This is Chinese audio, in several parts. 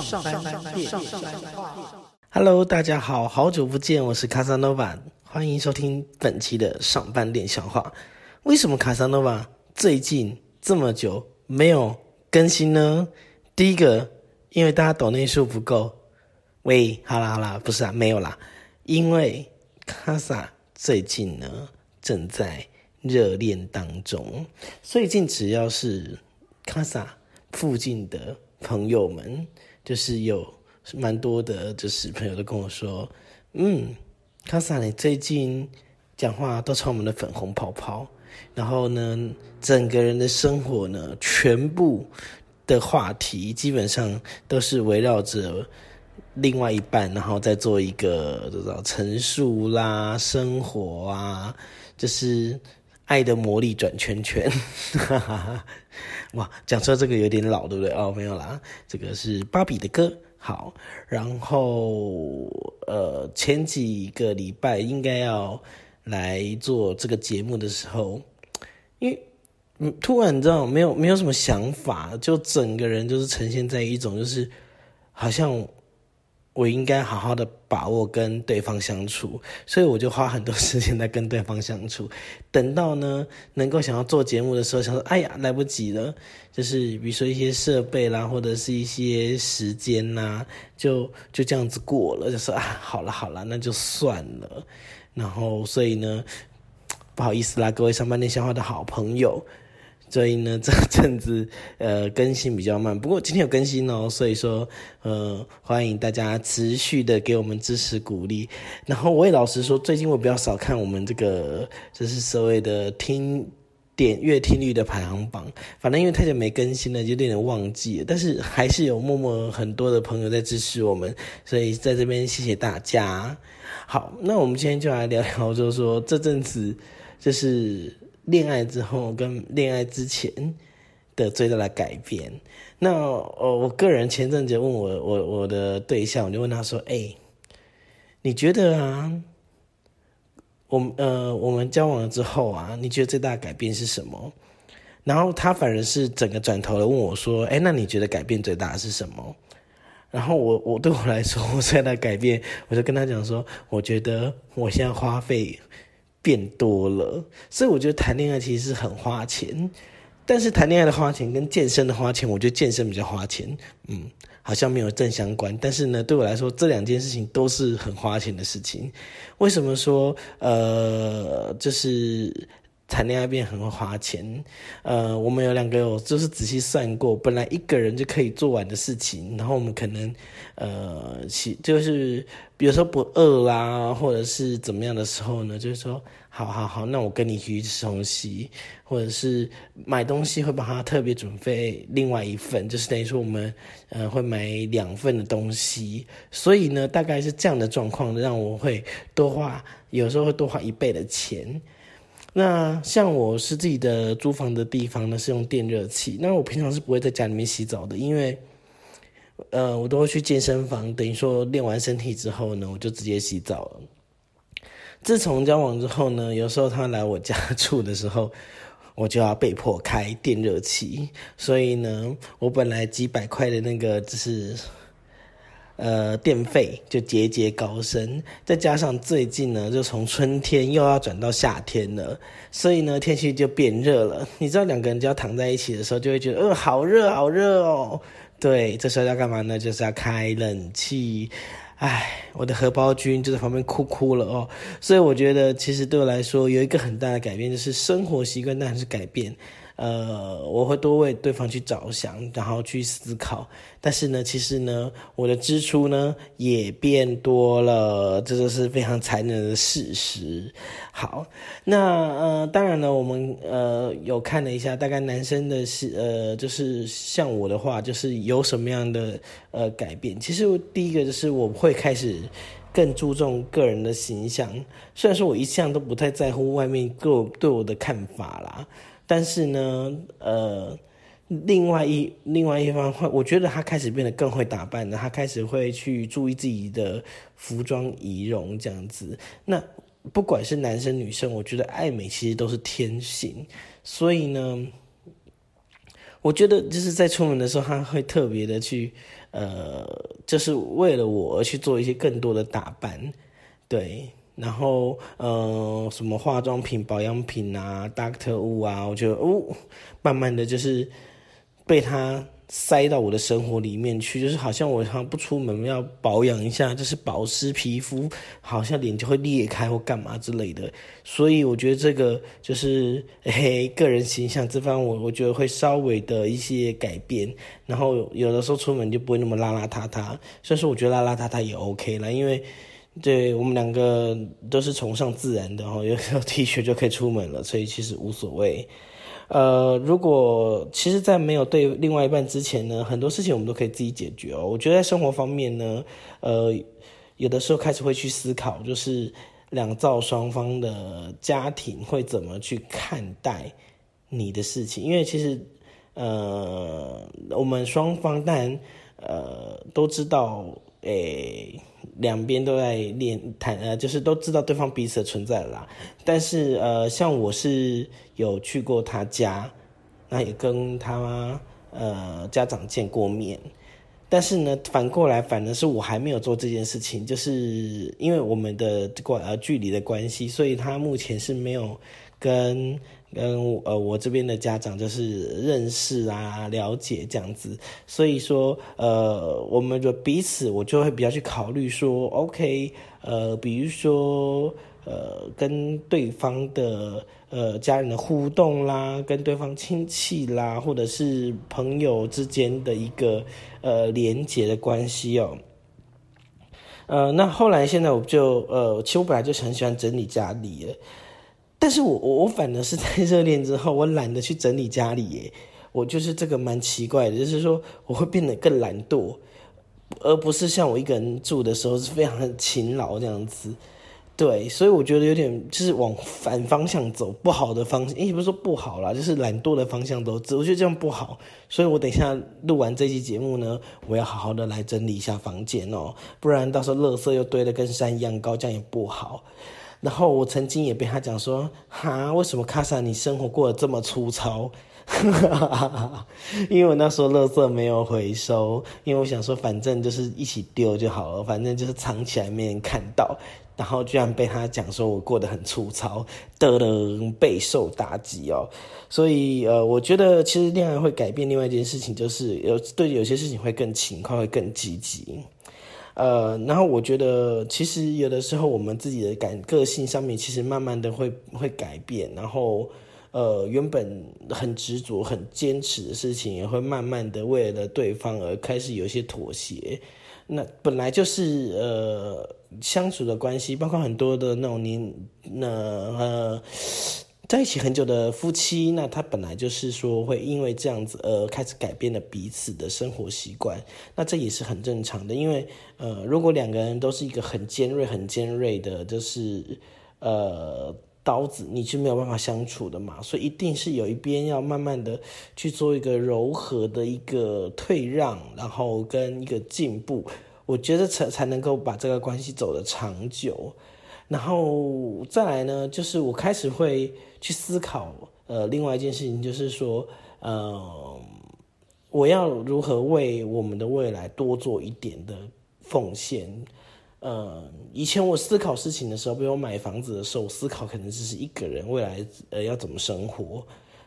上班电上班话。Hello，大家好，好久不见，我是卡萨诺瓦，欢迎收听本期的上班练笑话。为什么卡萨诺瓦最近这么久没有更新呢？第一个，因为大家抖内数不够。喂，好啦好啦，不是啊，没有啦，因为卡萨最近呢正在热恋当中，最近只要是卡萨附近的朋友们，就是有蛮多的，就是朋友都跟我说，嗯，卡萨你最近讲话都充满了粉红泡泡，然后呢，整个人的生活呢，全部的话题基本上都是围绕着。另外一半，然后再做一个这种陈述啦，生活啊，就是爱的魔力转圈圈，哇，讲出这个有点老，对不对？哦，没有啦，这个是芭比的歌。好，然后呃，前几个礼拜应该要来做这个节目的时候，因为嗯，突然你知道没有没有什么想法，就整个人就是呈现在一种就是好像。我应该好好的把握跟对方相处，所以我就花很多时间在跟对方相处。等到呢，能够想要做节目的时候，想说，哎呀，来不及了。就是比如说一些设备啦，或者是一些时间呐，就就这样子过了。就说啊，好了好了，那就算了。然后，所以呢，不好意思啦，各位上班那些话的好朋友。所以呢，这阵子呃更新比较慢，不过今天有更新哦，所以说呃欢迎大家持续的给我们支持鼓励。然后我也老实说，最近我比较少看我们这个就是所谓的听点阅听率的排行榜，反正因为太久没更新了，就有点忘记。但是还是有默默很多的朋友在支持我们，所以在这边谢谢大家。好，那我们今天就来聊聊，就是说这阵子就是。恋爱之后跟恋爱之前的最大的改变，那呃，我个人前阵子问我我我的对象，我就问他说：“哎，你觉得啊，我呃我们交往了之后啊，你觉得最大的改变是什么？”然后他反而是整个转头来问我说：“哎，那你觉得改变最大的是什么？”然后我我对我来说，我最大的改变，我就跟他讲说：“我觉得我现在花费。”变多了，所以我觉得谈恋爱其实是很花钱，但是谈恋爱的花钱跟健身的花钱，我觉得健身比较花钱，嗯，好像没有正相关。但是呢，对我来说，这两件事情都是很花钱的事情。为什么说呃，就是谈恋爱变很会花钱？呃，我们有两个有就是仔细算过，本来一个人就可以做完的事情，然后我们可能呃，其就是。比如说不饿啦，或者是怎么样的时候呢？就是说，好好好，那我跟你去吃东西，或者是买东西会帮他特别准备另外一份，就是等于说我们呃会买两份的东西。所以呢，大概是这样的状况，让我会多花，有时候会多花一倍的钱。那像我是自己的租房的地方呢，是用电热器，那我平常是不会在家里面洗澡的，因为。呃，我都会去健身房，等于说练完身体之后呢，我就直接洗澡了。自从交往之后呢，有时候他来我家住的时候，我就要被迫开电热器，所以呢，我本来几百块的那个就是呃电费就节节高升，再加上最近呢，就从春天又要转到夏天了，所以呢，天气就变热了。你知道，两个人就要躺在一起的时候，就会觉得，呃，好热，好热哦。对，这时候要干嘛呢？就是要开冷气。唉，我的荷包君就在旁边哭哭了哦。所以我觉得，其实对我来说，有一个很大的改变，就是生活习惯当然是改变。呃，我会多为对方去着想，然后去思考。但是呢，其实呢，我的支出呢也变多了，这就是非常残忍的事实。好，那呃，当然呢，我们呃有看了一下，大概男生的是呃，就是像我的话，就是有什么样的呃改变。其实第一个就是我会开始更注重个人的形象，虽然说我一向都不太在乎外面各对我的看法啦。但是呢，呃，另外一另外一方会，我觉得他开始变得更会打扮了，他开始会去注意自己的服装仪容这样子。那不管是男生女生，我觉得爱美其实都是天性，所以呢，我觉得就是在出门的时候，他会特别的去，呃，就是为了我而去做一些更多的打扮，对，然后呃，什么化妆品、保养品啊，Doctor Wu 啊，我觉得哦，慢慢的就是被他。塞到我的生活里面去，就是好像我好像不出门要保养一下，就是保湿皮肤，好像脸就会裂开或干嘛之类的。所以我觉得这个就是嘿个人形象这方，我我觉得会稍微的一些改变。然后有的时候出门就不会那么邋邋遢遢，虽然说我觉得邋邋遢遢也 OK 了，因为对我们两个都是崇尚自然的哈，有时候 T 恤就可以出门了，所以其实无所谓。呃，如果其实，在没有对另外一半之前呢，很多事情我们都可以自己解决哦。我觉得在生活方面呢，呃，有的时候开始会去思考，就是两造双方的家庭会怎么去看待你的事情，因为其实，呃，我们双方当然，呃，都知道。诶，两边都在练谈，呃，就是都知道对方彼此的存在啦。但是，呃，像我是有去过他家，那也跟他呃家长见过面。但是呢，反过来，反正是我还没有做这件事情，就是因为我们的关呃距离的关系，所以他目前是没有跟。跟呃，我这边的家长就是认识啊，了解这样子，所以说呃，我们的彼此我就会比较去考虑说，OK，呃，比如说呃，跟对方的呃家人的互动啦，跟对方亲戚啦，或者是朋友之间的一个呃连结的关系哦。呃，那后来现在我就呃，其实我本来就很喜欢整理家里。但是我我我反而是在热恋之后，我懒得去整理家里耶，我就是这个蛮奇怪的，就是说我会变得更懒惰，而不是像我一个人住的时候是非常的勤劳这样子，对，所以我觉得有点就是往反方向走，不好的方向，也不是说不好啦，就是懒惰的方向走，我觉得这样不好，所以我等一下录完这期节目呢，我要好好的来整理一下房间哦，不然到时候垃圾又堆得跟山一样高，这样也不好。然后我曾经也被他讲说，哈，为什么卡萨你生活过得这么粗糙？因为我那时候垃圾没有回收，因为我想说反正就是一起丢就好了，反正就是藏起来没人看到。然后居然被他讲说我过得很粗糙，的人备受打击哦。所以呃，我觉得其实恋爱会改变另外一件事情，就是有对有些事情会更勤快，会更积极。呃，然后我觉得，其实有的时候我们自己的感个性上面，其实慢慢的会会改变，然后，呃，原本很执着、很坚持的事情，也会慢慢的为了对方而开始有些妥协。那本来就是呃相处的关系，包括很多的那种年那呃。在一起很久的夫妻，那他本来就是说会因为这样子而开始改变了彼此的生活习惯，那这也是很正常的。因为呃，如果两个人都是一个很尖锐、很尖锐的，就是呃刀子，你是没有办法相处的嘛。所以一定是有一边要慢慢的去做一个柔和的一个退让，然后跟一个进步，我觉得才才能够把这个关系走得长久。然后再来呢，就是我开始会去思考，呃，另外一件事情就是说，呃，我要如何为我们的未来多做一点的奉献。呃，以前我思考事情的时候，比如买房子的时候，我思考可能只是一个人未来呃要怎么生活。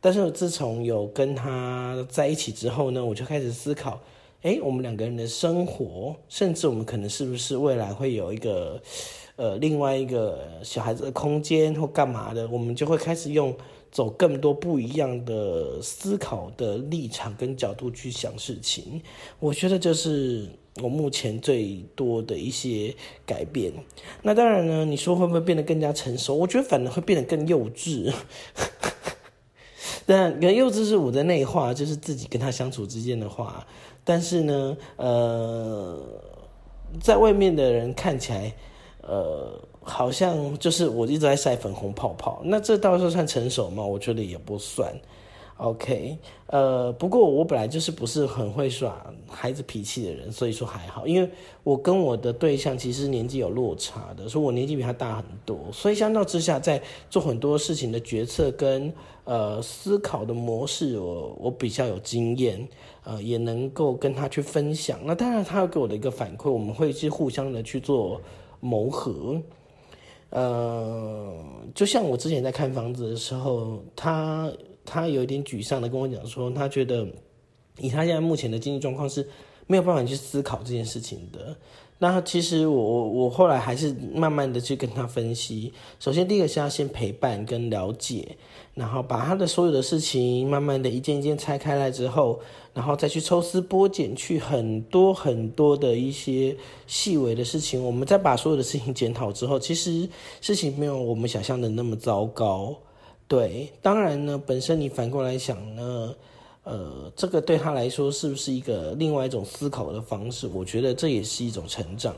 但是自从有跟他在一起之后呢，我就开始思考，哎，我们两个人的生活，甚至我们可能是不是未来会有一个。呃，另外一个小孩子的空间或干嘛的，我们就会开始用走更多不一样的思考的立场跟角度去想事情。我觉得就是我目前最多的一些改变。那当然呢，你说会不会变得更加成熟？我觉得反而会变得更幼稚。但 幼稚是我的内化，就是自己跟他相处之间的话。但是呢，呃，在外面的人看起来。呃，好像就是我一直在晒粉红泡泡，那这到时候算成熟吗？我觉得也不算。OK，呃，不过我本来就是不是很会耍孩子脾气的人，所以说还好，因为我跟我的对象其实年纪有落差的，所以我年纪比他大很多，所以相较之下，在做很多事情的决策跟呃思考的模式，我我比较有经验，呃，也能够跟他去分享。那当然，他要给我的一个反馈，我们会去互相的去做谋合。呃，就像我之前在看房子的时候，他。他有一点沮丧的跟我讲说，他觉得以他现在目前的经济状况是没有办法去思考这件事情的。那其实我我我后来还是慢慢的去跟他分析。首先第一个是要先陪伴跟了解，然后把他的所有的事情慢慢的一件一件拆开来之后，然后再去抽丝剥茧，去很多很多的一些细微的事情，我们再把所有的事情检讨之后，其实事情没有我们想象的那么糟糕。对，当然呢，本身你反过来想呢，呃这个对他来说是不是一个另外一种思考的方式？我觉得这也是一种成长。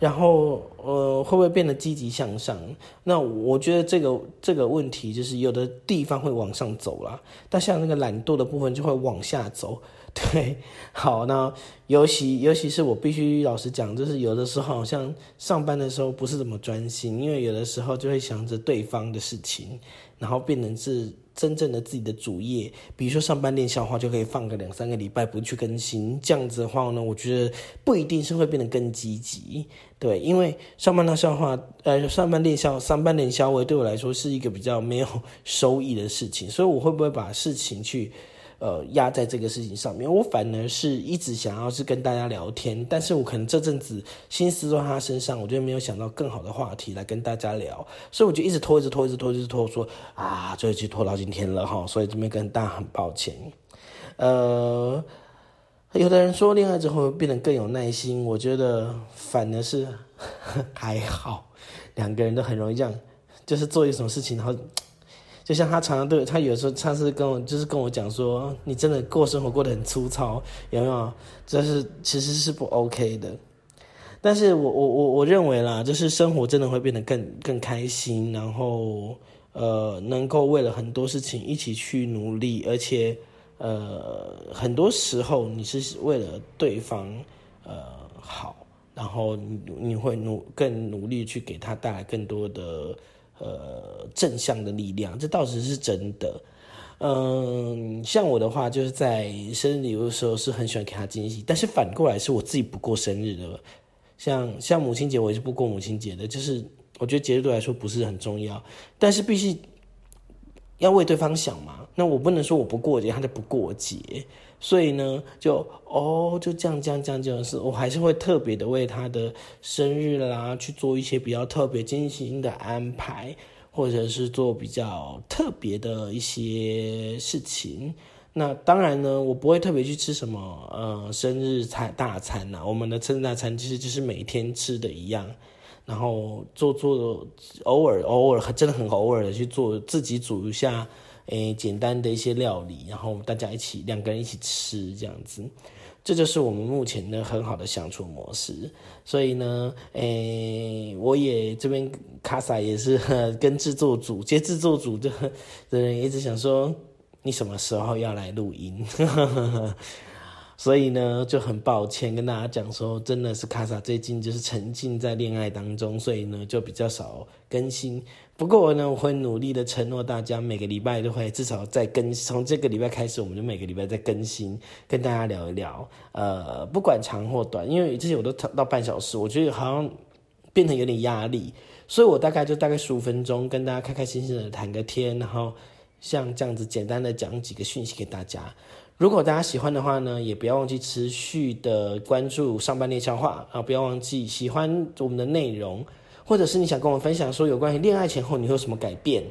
然后，呃，会不会变得积极向上？那我觉得这个这个问题就是有的地方会往上走了，但像那个懒惰的部分就会往下走。对，好，那尤其尤其是我必须老实讲，就是有的时候好像上班的时候不是怎么专心，因为有的时候就会想着对方的事情，然后变成是真正的自己的主业。比如说上班练笑话，就可以放个两三个礼拜不去更新，这样子的话呢，我觉得不一定是会变得更积极。对，因为上班的笑话，呃，上班练笑，上班练笑话对我来说是一个比较没有 收益的事情，所以我会不会把事情去。呃，压在这个事情上面，我反而是一直想要是跟大家聊天，但是我可能这阵子心思都在他身上，我就没有想到更好的话题来跟大家聊，所以我就一直拖，一直拖，一直拖，一直拖，说啊，这一期拖到今天了哈，所以这边跟大家很抱歉。呃，有的人说恋爱之后变得更有耐心，我觉得反而是还好，两个人都很容易这样，就是做一种事情，然后。就像他常常对他有时候他是跟我就是跟我讲说，你真的过生活过得很粗糙，有没有？这是其实是不 OK 的。但是我我我我认为啦，就是生活真的会变得更更开心，然后呃，能够为了很多事情一起去努力，而且呃，很多时候你是为了对方呃好，然后你你会努更努力去给他带来更多的。呃，正向的力量，这倒是是真的。嗯，像我的话，就是在生日礼物的时候是很喜欢给他惊喜，但是反过来是我自己不过生日的。像像母亲节，我也是不过母亲节的。就是我觉得节日对来说不是很重要，但是必须要为对方想嘛。那我不能说我不过节，他就不过节。所以呢，就哦，就这样这样这样这样，是我还是会特别的为他的生日啦去做一些比较特别精心的安排，或者是做比较特别的一些事情。那当然呢，我不会特别去吃什么呃生日餐大餐呐。我们的生日大餐其实就是每天吃的一样，然后做做偶尔偶尔真的很偶尔的去做自己煮一下。诶，简单的一些料理，然后大家一起两个人一起吃这样子，这就是我们目前的很好的相处模式。所以呢，诶，我也这边卡萨也是 跟制作组接制作组的的人一直想说，你什么时候要来录音？所以呢，就很抱歉跟大家讲说，真的是卡萨最近就是沉浸在恋爱当中，所以呢就比较少更新。不过呢，我会努力的承诺大家，每个礼拜都会至少再更。从这个礼拜开始，我们就每个礼拜再更新，跟大家聊一聊。呃，不管长或短，因为之前我都到半小时，我觉得好像变成有点压力，所以我大概就大概十五分钟跟大家开开心心的谈个天，然后像这样子简单的讲几个讯息给大家。如果大家喜欢的话呢，也不要忘记持续的关注上班内消化啊！不要忘记喜欢我们的内容，或者是你想跟我分享说有关于恋爱前后你会有什么改变。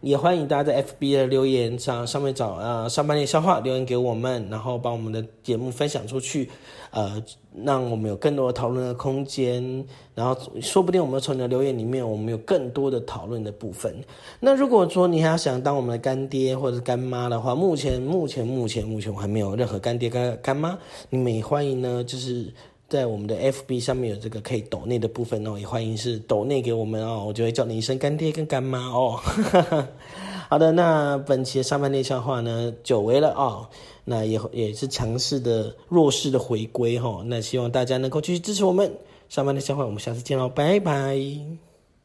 也欢迎大家在 FB 的留言上上面找呃上半年消化留言给我们，然后把我们的节目分享出去，呃，让我们有更多的讨论的空间。然后说不定我们从你的留言里面，我们有更多的讨论的部分。那如果说你还想当我们的干爹或者干妈的话，目前目前目前目前我还没有任何干爹干干妈，你们也欢迎呢，就是。在我们的 FB 上面有这个可以抖内的部分哦，也欢迎是抖内给我们哦，我就会叫你一声干爹跟干妈哦。好的，那本期的上半内笑话呢，久违了哦，那也也是强势的弱势的回归哈，那希望大家能够继续支持我们。上半内笑话，我们下次见喽，拜拜。